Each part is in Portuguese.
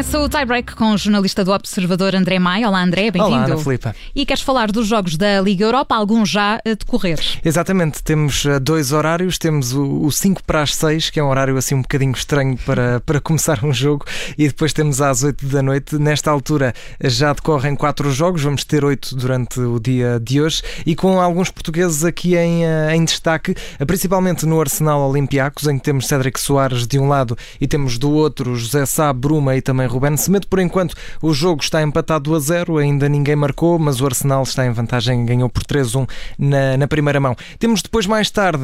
o tie-break com o jornalista do Observador André Maia. Olá, André, bem-vindo. Olá, Ana Filipa. E queres falar dos jogos da Liga Europa, alguns já a decorrer? Exatamente, temos uh, dois horários. Temos o 5 para as 6, que é um horário assim um bocadinho estranho para, para começar um jogo, e depois temos às 8 da noite. Nesta altura já decorrem quatro jogos, vamos ter oito durante o dia de hoje, e com alguns portugueses aqui em, em destaque, principalmente no Arsenal Olympiacos, em que temos Cédric Soares de um lado e temos do outro José Sá, Bruma e também Ruben Semedo. Por enquanto, o jogo está empatado a zero, ainda ninguém marcou, mas o Arsenal está em vantagem, ganhou por 3-1 na, na, primeira mão. Temos depois, mais tarde,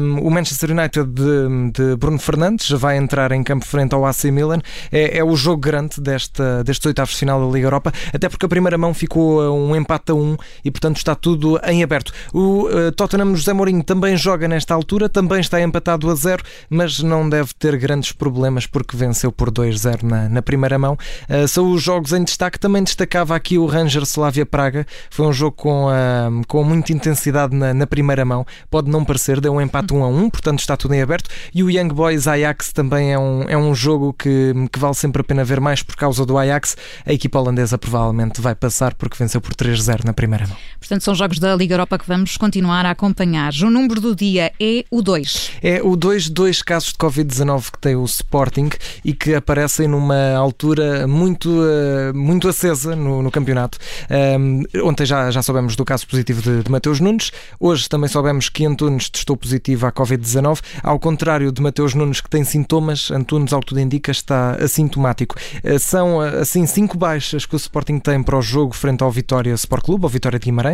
um, o Manchester United de, de, Bruno Fernandes, já vai entrar em campo frente ao AC Milan. É, é o jogo grande desta, destes oitavos de final da Liga Europa, até porque a primeira mão ficou um empate a um e, portanto, está tudo em aberto. O uh, Tottenham José Mourinho também joga nesta altura, também está empatado a zero, mas não deve ter grandes problemas porque venceu por 2-0 na, na primeira mão. Uh, são os jogos em destaque. Também destacava aqui o Ranger Slavia Praga. Foi um jogo com, uh, com muita intensidade na, na, primeira mão. Pode não parecer, deu um empate 1 a 1, portanto está tudo em aberto. E o Young Boys Ajax também é um, é um jogo que, que vale sempre a pena ver mais por causa do Ajax. A equipa holandesa provavelmente vai passar porque venceu por 3-0 na primeira mão. Portanto, são jogos da Liga Europa que vamos continuar a acompanhar. O número do dia é o 2. É o 2, dois casos de Covid-19 que tem o Sporting e que aparecem numa altura muito, uh, muito acesa no, no campeonato. Um, ontem já, já soubemos do caso positivo de, de Mateus Nunes, hoje também soubemos que Antunes testou positivo à Covid-19, ao contrário de Mateus Nunes que tem sintomas, Antunes, ao que tudo indica, está assintomático. Uh, são assim cinco baixas que o Sporting tem para o jogo frente ao Vitória Sport Clube, ao Vitória de Guimarães.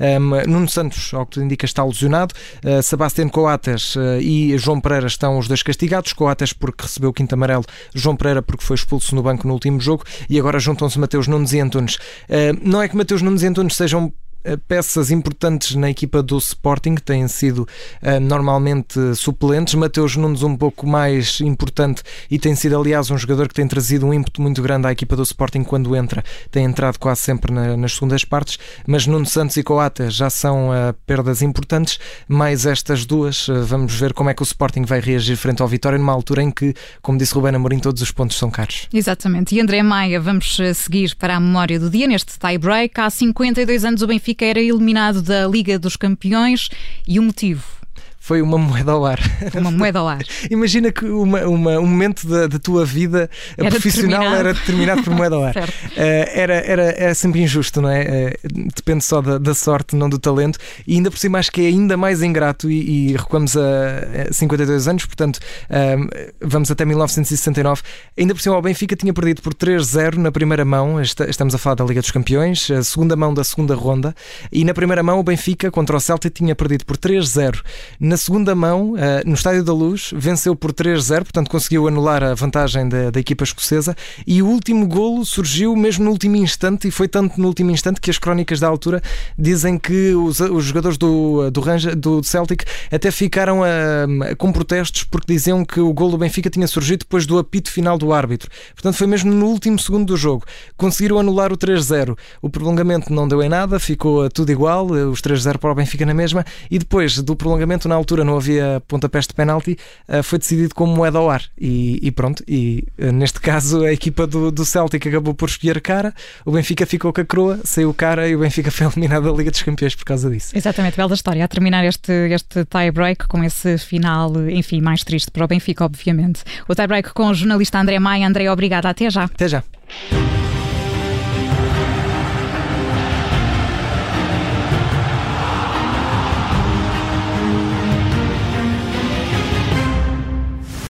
Um, Nuno Santos, ao que tudo indica, está lesionado. Uh, Coates e João Pereira estão os dois castigados. Coates porque recebeu o quinto amarelo João Pereira porque foi expulso no banco no último jogo e agora juntam-se Mateus Nunes e Antunes. Uh, não é que Mateus Nunes e Antunes sejam peças importantes na equipa do Sporting, têm sido uh, normalmente suplentes. Mateus Nunes um pouco mais importante e tem sido, aliás, um jogador que tem trazido um ímpeto muito grande à equipa do Sporting quando entra. Tem entrado quase sempre na, nas segundas partes, mas Nuno Santos e Coata já são uh, perdas importantes. Mais estas duas, uh, vamos ver como é que o Sporting vai reagir frente ao Vitória numa altura em que, como disse Rubén Amorim, todos os pontos são caros. Exatamente. E André Maia, vamos seguir para a memória do dia neste tie-break. Há 52 anos o Benfica Benfica era eliminado da Liga dos Campeões e o motivo? Foi uma moeda ao ar. Uma moeda ao ar. Imagina que uma, uma, um momento da, da tua vida era profissional determinado. era determinado por moeda ao ar. uh, era, era, era sempre injusto, não é? Uh, depende só da, da, sorte, não do talento. E ainda por cima acho que é ainda mais ingrato e, e recuamos a 52 anos, portanto uh, vamos até 1969. Ainda por cima o Benfica tinha perdido por 3-0 na primeira mão, estamos a falar da Liga dos Campeões, a segunda mão da segunda ronda, e na primeira mão o Benfica contra o Celta tinha perdido por 3-0. Na segunda mão, eh, no Estádio da Luz, venceu por 3-0, portanto conseguiu anular a vantagem da, da, equipa escocesa. E o último golo surgiu mesmo no último instante, e foi tanto no último instante que as crónicas da altura dizem que os, os jogadores do, do, Ranger, do Celtic até ficaram a, eh, com protestos porque diziam que o golo do Benfica tinha surgido depois do apito final do árbitro. Portanto, foi mesmo no último segundo do jogo. Conseguiram anular o 3-0. O prolongamento não deu em nada, ficou tudo igual, os 3-0 para o Benfica na mesma, e depois do prolongamento, na altura não havia pontapés de penalti, uh, foi decidido como moeda ao ar. E, e pronto, e uh, neste caso a equipa do, do Celtic acabou por escolher cara, o Benfica ficou com a coroa, saiu cara e o Benfica foi eliminado da Liga dos Campeões por causa disso. Exatamente, bela história. A terminar este, este tie-break com esse final, enfim, mais triste para o Benfica, obviamente. O tie-break com o jornalista André Maia. André, obrigada. Até já. Até já.